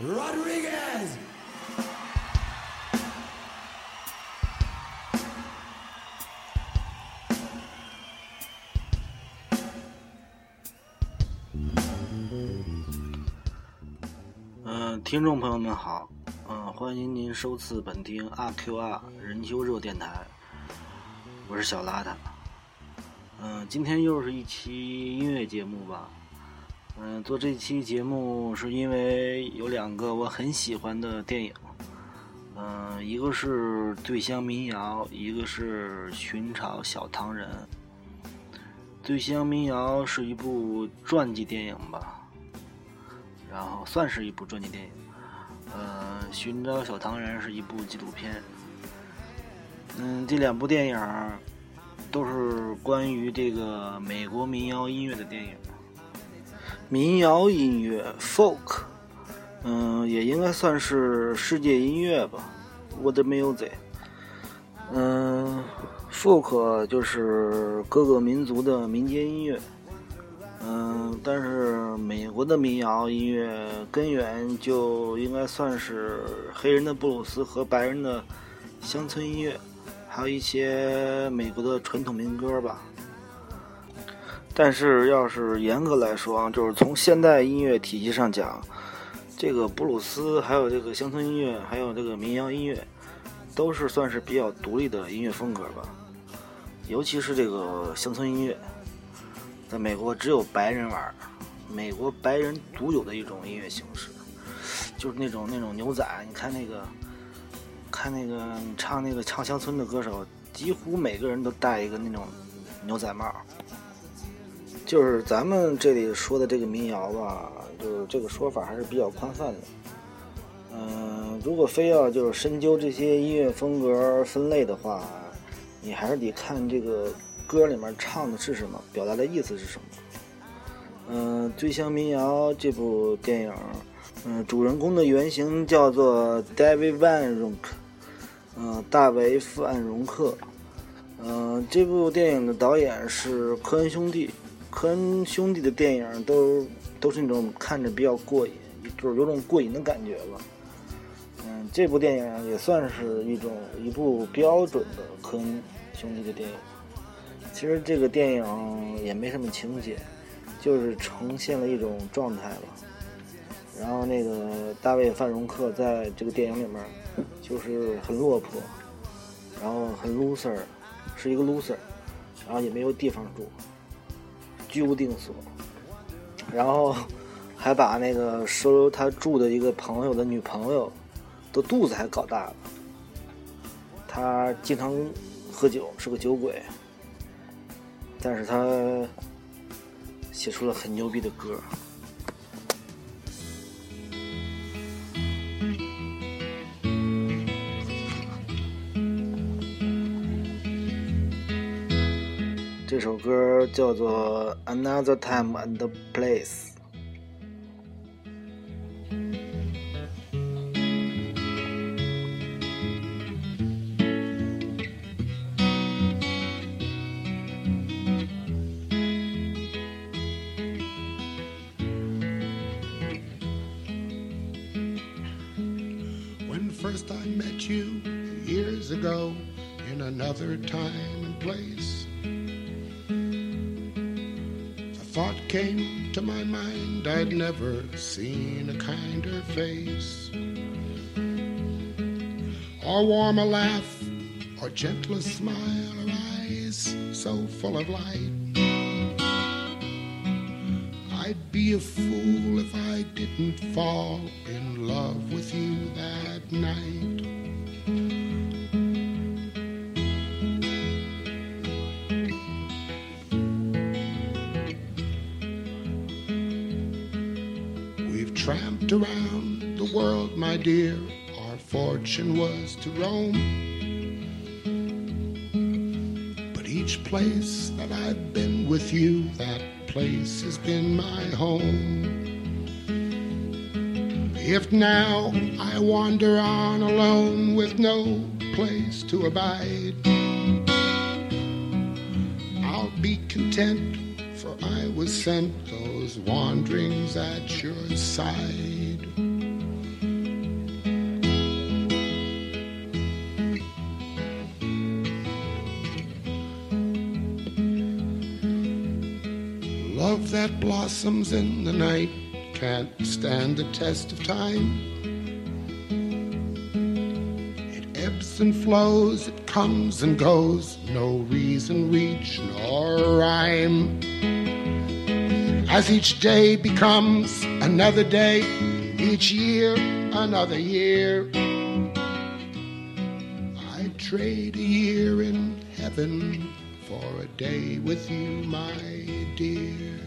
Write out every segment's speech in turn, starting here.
Rodriguez. 嗯，听众朋友们好，嗯，欢迎您收次本听阿 Q 二人休热电台，我是小邋遢。嗯，今天又是一期音乐节目吧。嗯，做这期节目是因为有两个我很喜欢的电影，嗯，一个是《醉乡民谣》，一个是《寻找小唐人》。《醉乡民谣》是一部传记电影吧，然后算是一部传记电影。呃，《寻找小唐人》是一部纪录片。嗯，这两部电影都是关于这个美国民谣音乐的电影。民谣音乐 （folk），嗯，也应该算是世界音乐吧，world music。嗯，folk 就是各个民族的民间音乐。嗯，但是美国的民谣音乐根源就应该算是黑人的布鲁斯和白人的乡村音乐，还有一些美国的传统民歌吧。但是，要是严格来说啊，就是从现代音乐体系上讲，这个布鲁斯、还有这个乡村音乐、还有这个民谣音乐，都是算是比较独立的音乐风格吧。尤其是这个乡村音乐，在美国只有白人玩，美国白人独有的一种音乐形式，就是那种那种牛仔。你看那个，看那个唱那个唱乡村的歌手，几乎每个人都戴一个那种牛仔帽。就是咱们这里说的这个民谣吧，就是这个说法还是比较宽泛的。嗯，如果非要就是深究这些音乐风格分类的话，你还是得看这个歌里面唱的是什么，表达的意思是什么。嗯，《醉乡民谣》这部电影，嗯，主人公的原型叫做 David Van Ronk，嗯，大卫·范荣克。嗯，这部电影的导演是科恩兄弟。科恩兄弟的电影都都是那种看着比较过瘾，就是有种过瘾的感觉吧。嗯，这部电影也算是一种一部标准的科恩兄弟的电影。其实这个电影也没什么情节，就是呈现了一种状态吧。然后那个大卫范荣克在这个电影里面就是很落魄，然后很 loser，是一个 loser，然后也没有地方住。居无定所，然后还把那个收留他住的一个朋友的女朋友的肚子还搞大了。他经常喝酒，是个酒鬼，但是他写出了很牛逼的歌。这首歌叫做《Another Time and Place》。When first I met you years ago in another time and place, Came to my mind I'd never seen a kinder face, or warmer laugh, or gentler smile, or eyes so full of light. I'd be a fool if I didn't fall in love with you that night. Tramped around the world, my dear. Our fortune was to roam. But each place that I've been with you, that place has been my home. If now I wander on alone with no place to abide, I'll be content, for I was sent those wanderings at your side. Love that blossoms in the night can't stand the test of time. It ebbs and flows, it comes and goes, no reason, reach, nor rhyme. As each day becomes another day, each year another year. I'd trade a year in heaven for a day with you, my dear.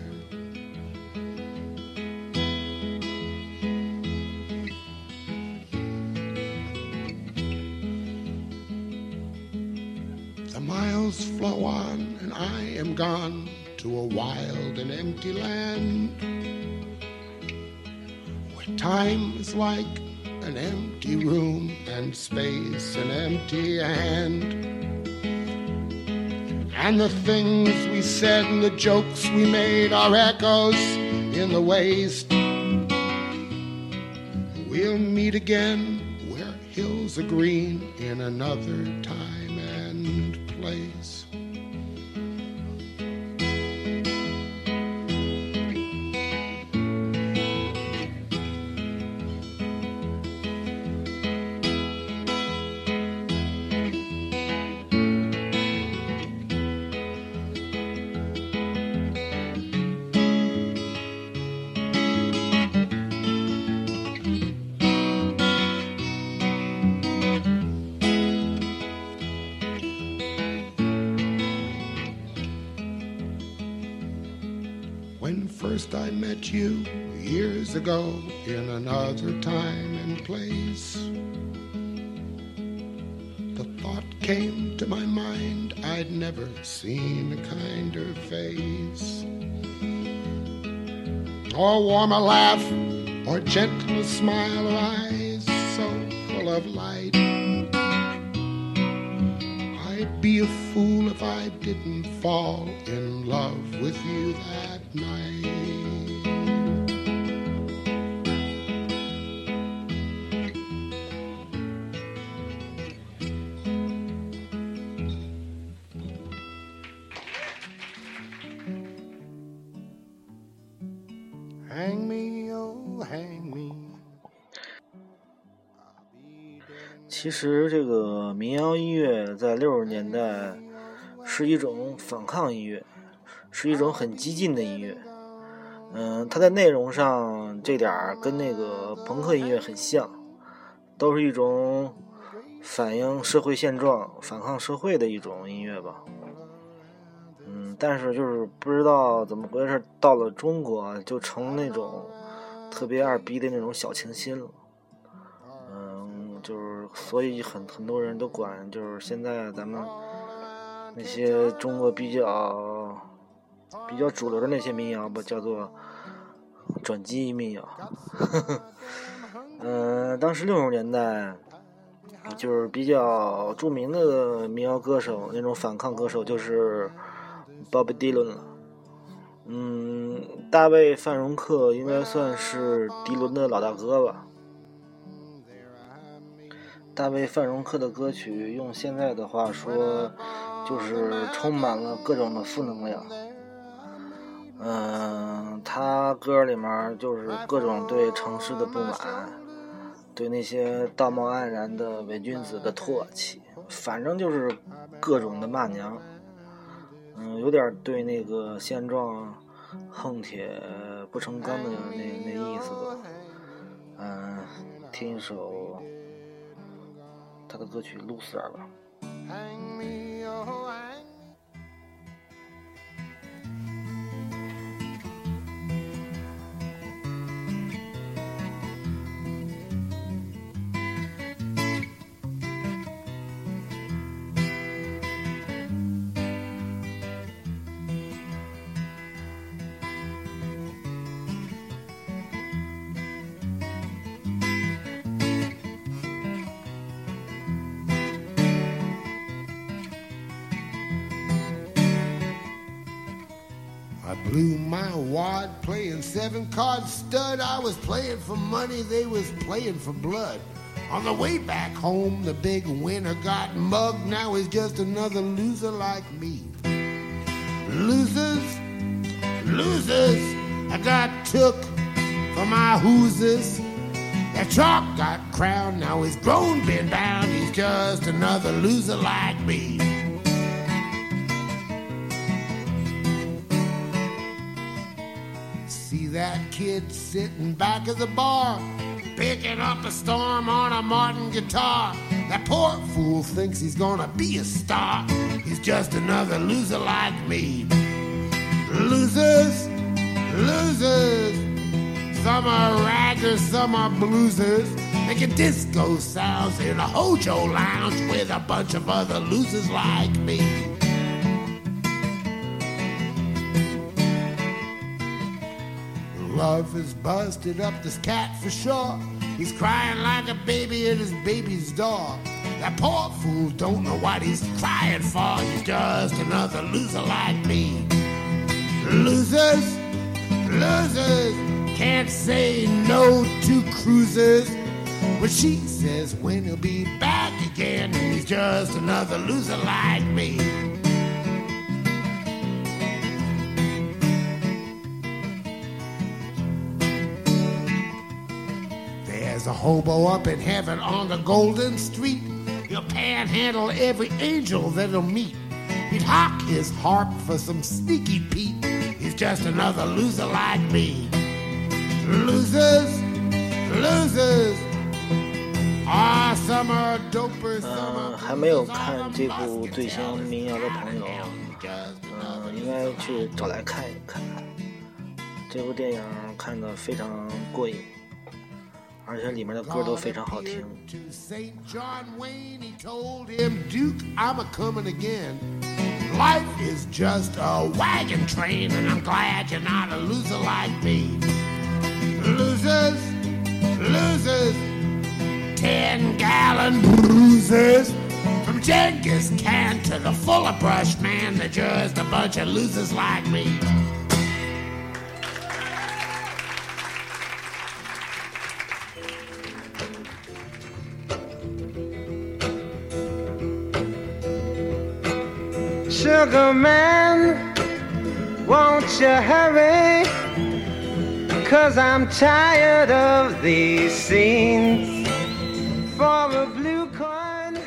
The miles flow on, and I am gone to a wild and empty land where time is like an empty room and space an empty hand. And the things we said and the jokes we made are echoes in the waste. We'll meet again where hills are green in another time and place. Ago in another time and place, the thought came to my mind I'd never seen a kinder face, or warmer laugh, or gentler smile, or eyes so full of light. I'd be a fool if I didn't fall in love with you that night. 其实这个民谣音乐在六十年代是一种反抗音乐，是一种很激进的音乐。嗯，它在内容上这点儿跟那个朋克音乐很像，都是一种反映社会现状、反抗社会的一种音乐吧。嗯，但是就是不知道怎么回事，到了中国就成那种特别二逼的那种小清新了。所以很很多人都管，就是现在咱们那些中国比较比较主流的那些民谣吧，叫做转基因民谣。嗯，当时六十年代就是比较著名的民谣歌手，那种反抗歌手就是 Bob Dylan 了。嗯，大卫范荣克应该算是迪伦的老大哥吧。大卫范荣克的歌曲，用现在的话说，就是充满了各种的负能量。嗯，他歌里面就是各种对城市的不满，对那些道貌岸然的伪君子的唾弃，反正就是各种的骂娘。嗯，有点对那个现状恨铁不成钢的那那意思吧。嗯，听一首他的歌曲《Loser》了。Blew my wad playing seven card stud. I was playing for money, they was playing for blood. On the way back home, the big winner got mugged. Now he's just another loser like me. Losers, losers. I got took for my hooses. That chalk got crowned, now he's grown, been bound. He's just another loser like me. Kid sitting back of the bar, picking up a storm on a Martin guitar. That poor fool thinks he's gonna be a star. He's just another loser like me. Losers, losers. Some are raggers, some are bluesers. Making disco sounds in a Hojo lounge with a bunch of other losers like me. Love has busted up this cat for sure. He's crying like a baby at his baby's door. That poor fool don't know what he's crying for. He's just another loser like me. Losers, losers, can't say no to cruisers. But she says when he'll be back again, he's just another loser like me. There's a hobo up in heaven on the golden street. He'll panhandle every angel that he'll meet. He'd hawk his harp for some sneaky Pete. He's just another loser like me. Losers, losers. Ah, some are dopers, some 嗯、 are 还没有看这部最新民谣的朋友，嗯、应该去找来看一看。这部电影看得非常过瘾， 而且里面的歌都非常好听。 To St. John Wayne, he told him, Duke, I'm a coming again. Life is just a wagon train, and I'm glad you're not a loser like me. Losers, losers, ten gallon bruisers. From Genghis Khan to the Fuller Brush man, they're just a bunch of losers like me. 《 Sugar Man, won't you hurry? Cause I'm tired of these scenes. For a blue coin,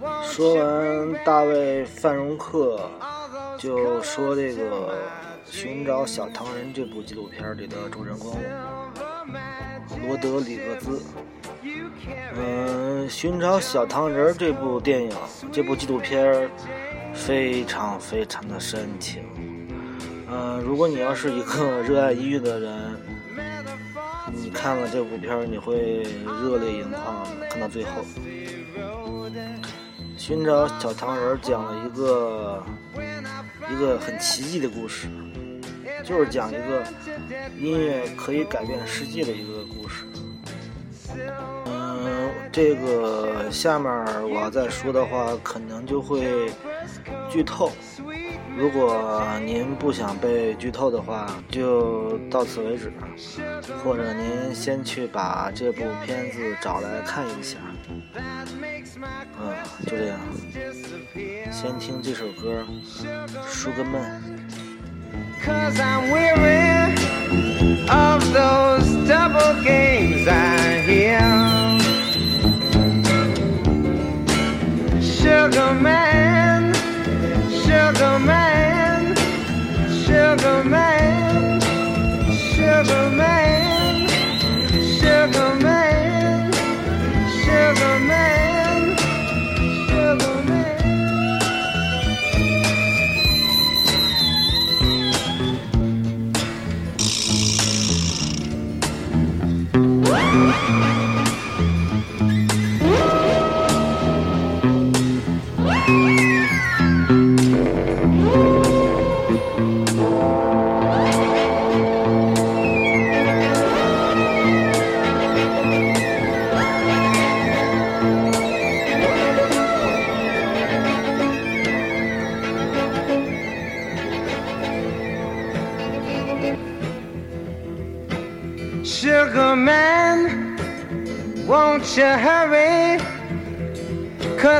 won't 说 you 完大卫范荣克就说这个寻找小唐人》这部纪录片里的主人公罗德里格兹。嗯，《寻找小唐人》这部电影，这部纪录片儿非常非常的深情。嗯，如果你要是一个热爱音乐的人，你看了这部片儿，你会热泪盈眶的。看到最后，《寻找小糖人》讲了一个一个很奇迹的故事，就是讲一个音乐可以改变世界的一个故事。嗯，这个下面我要再说的话，可能就会剧透。如果您不想被剧透的话，就到此为止，或者您先去把这部片子找来看一下。嗯，就这样，先听这首歌《Sugar Man》。Cause I'm weary of those double games I hear. Sugar man, man,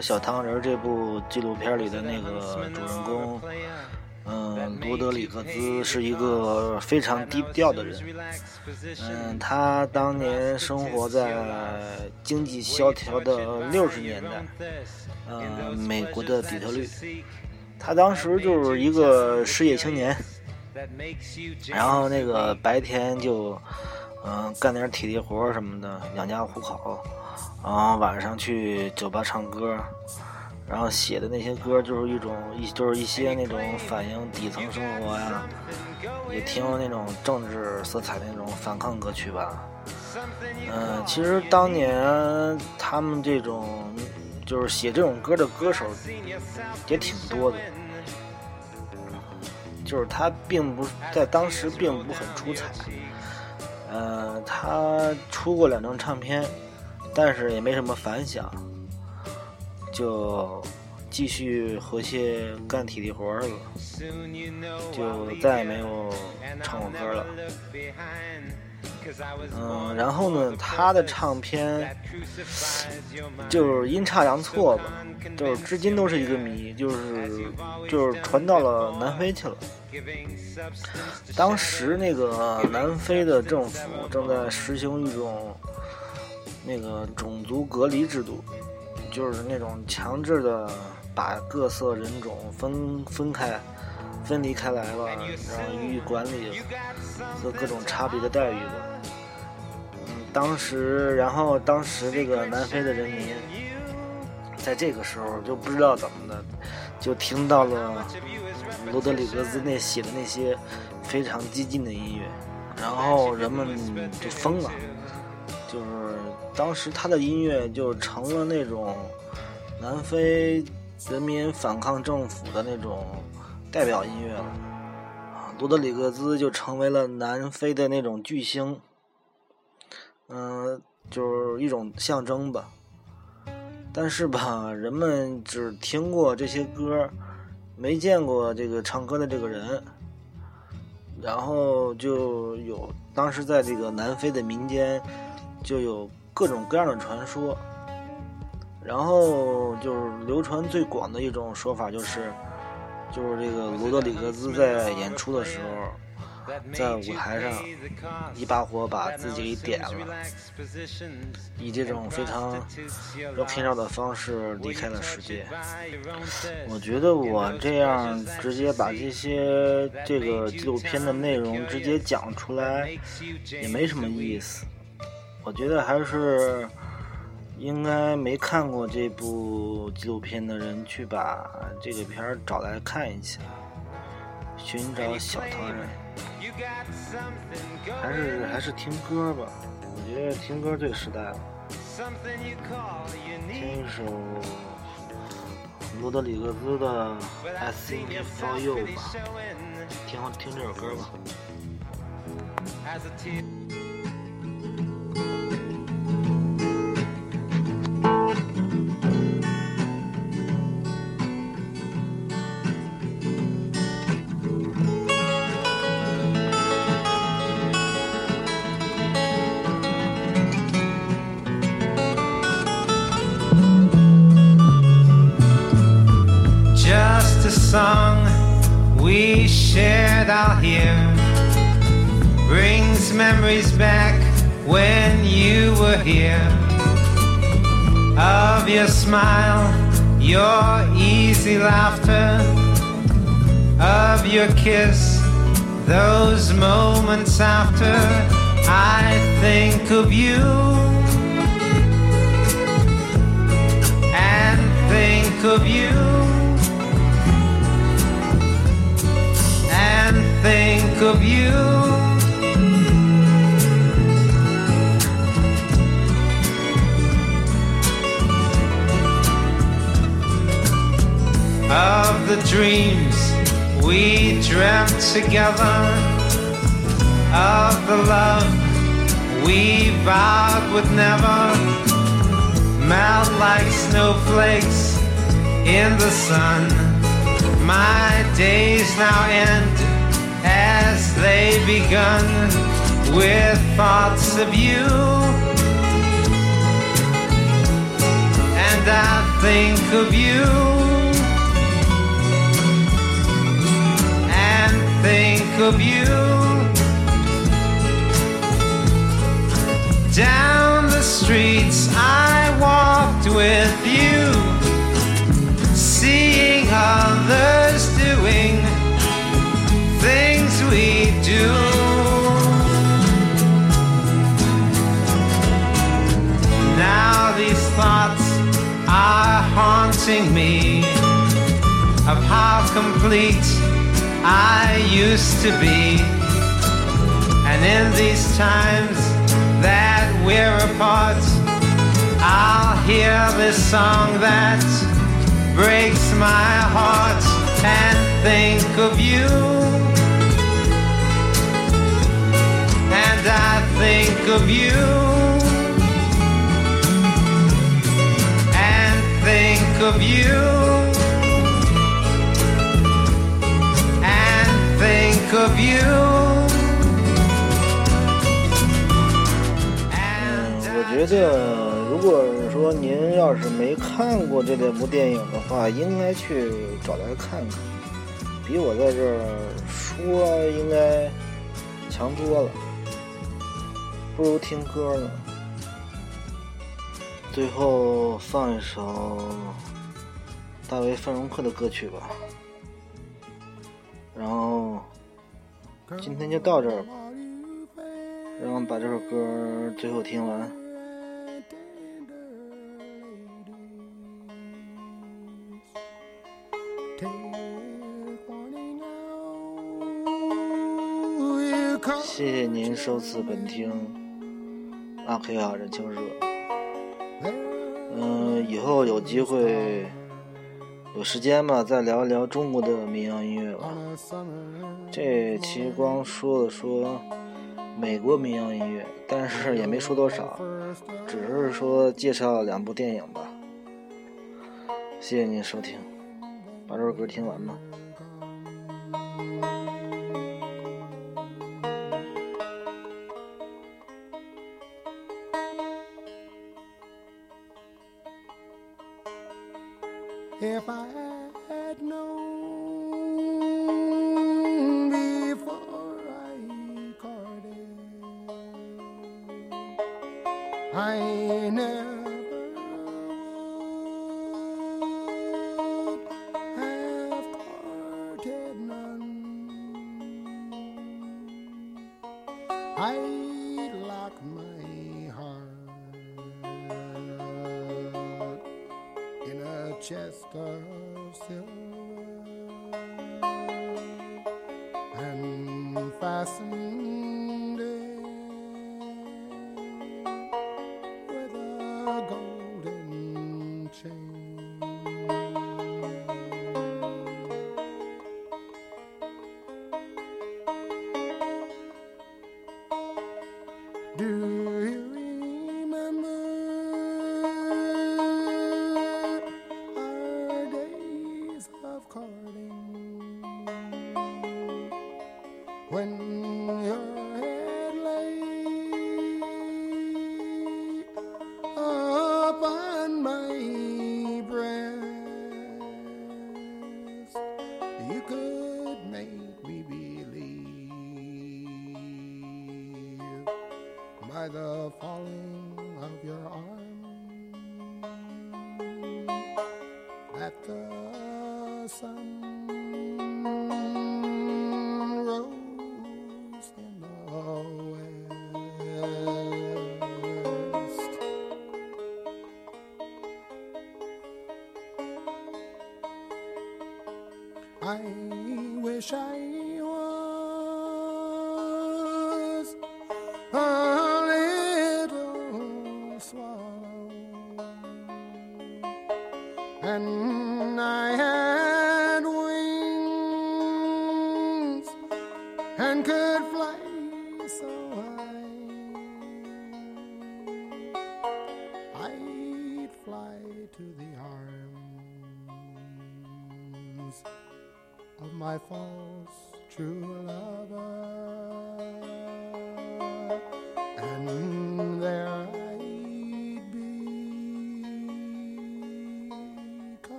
小糖人》这部纪录片里的那个主人公，嗯，罗德里格兹是一个非常低调的人。嗯，他当年生活在经济萧条的六十年代，嗯，美国的底特律。他当时就是一个失业青年，然后那个白天就，嗯，干点体力活什么的，养家糊口。然后晚上去酒吧唱歌，然后写的那些歌就是一种一就是一些那种反映底层生活呀，也挺有那种政治色彩那种反抗歌曲吧。嗯、其实当年他们这种就是写这种歌的歌手也挺多的，就是他并不在当时并不很出彩。呃，他出过两张唱片。但是也没什么反响，就继续回去干体力活了，就再也没有唱过歌了。嗯，然后呢，他的唱片就是阴差阳错吧，就是至今都是一个谜，就是就是传到了南非去了。当时那个南非的政府正在实行一种。那个种族隔离制度，就是那种强制的把各色人种分分开、分离开来了，然后予以管理和各种差别的待遇吧。嗯，当时，然后当时这个南非的人民，在这个时候就不知道怎么的，就听到了罗德里格兹那写的那些非常激进的音乐，然后人们就疯了。当时他的音乐就成了那种南非人民反抗政府的那种代表音乐了，啊，罗德里格兹就成为了南非的那种巨星，嗯，就是一种象征吧。但是吧，人们只听过这些歌，没见过这个唱歌的这个人，然后就有当时在这个南非的民间。就有各种各样的传说，然后就是流传最广的一种说法就是，就是这个罗德里格兹在演出的时候，在舞台上一把火把自己给点了，以这种非常 rockin 的方式离开了世界。我觉得我这样直接把这些这个纪录片的内容直接讲出来，也没什么意思。我觉得还是应该没看过这部纪录片的人去把这个片儿找来看一下，寻找小唐人，还是还是听歌吧。我觉得听歌最实在了。听一首罗德里格兹的《I Sing for You》吧，听听这首歌吧。Memories back when you were here. Of your smile, your easy laughter, of your kiss, those moments after I think of you. And think of you. And think of you. Of the dreams we dreamt together, of the love we vowed would never melt like snowflakes in the sun. My days now end as they begun with thoughts of you. And I think of you. Think of you. Down the streets I walked with you, seeing others doing things we do. Now these thoughts are haunting me of how complete I used to be. And in these times that we're apart, I'll hear this song that breaks my heart and think of you. And I think of you. And think of you. 觉得，如果说您要是没看过这两部电影的话，应该去找来看看，比我在这儿说应该强多了，不如听歌呢。最后放一首大卫范荣克的歌曲吧。然后今天就到这儿吧，让我们把这首歌最后听完。谢谢您收次本听阿 K 啊，人情热。嗯，以后有机会。有时间吧，再聊一聊中国的民谣音乐吧。这期光说了说美国民谣音乐，但是也没说多少，只是说介绍两部电影吧。谢谢您收听，把这首歌听完吧。If I had known before I courted, I never when and I had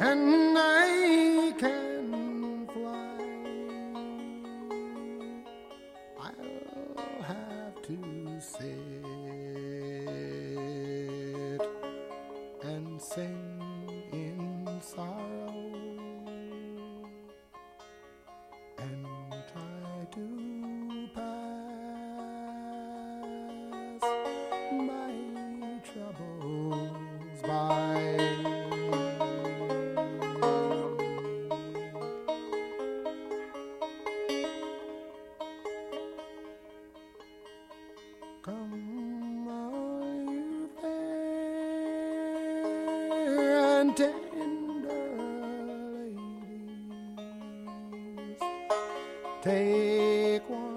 and Take one.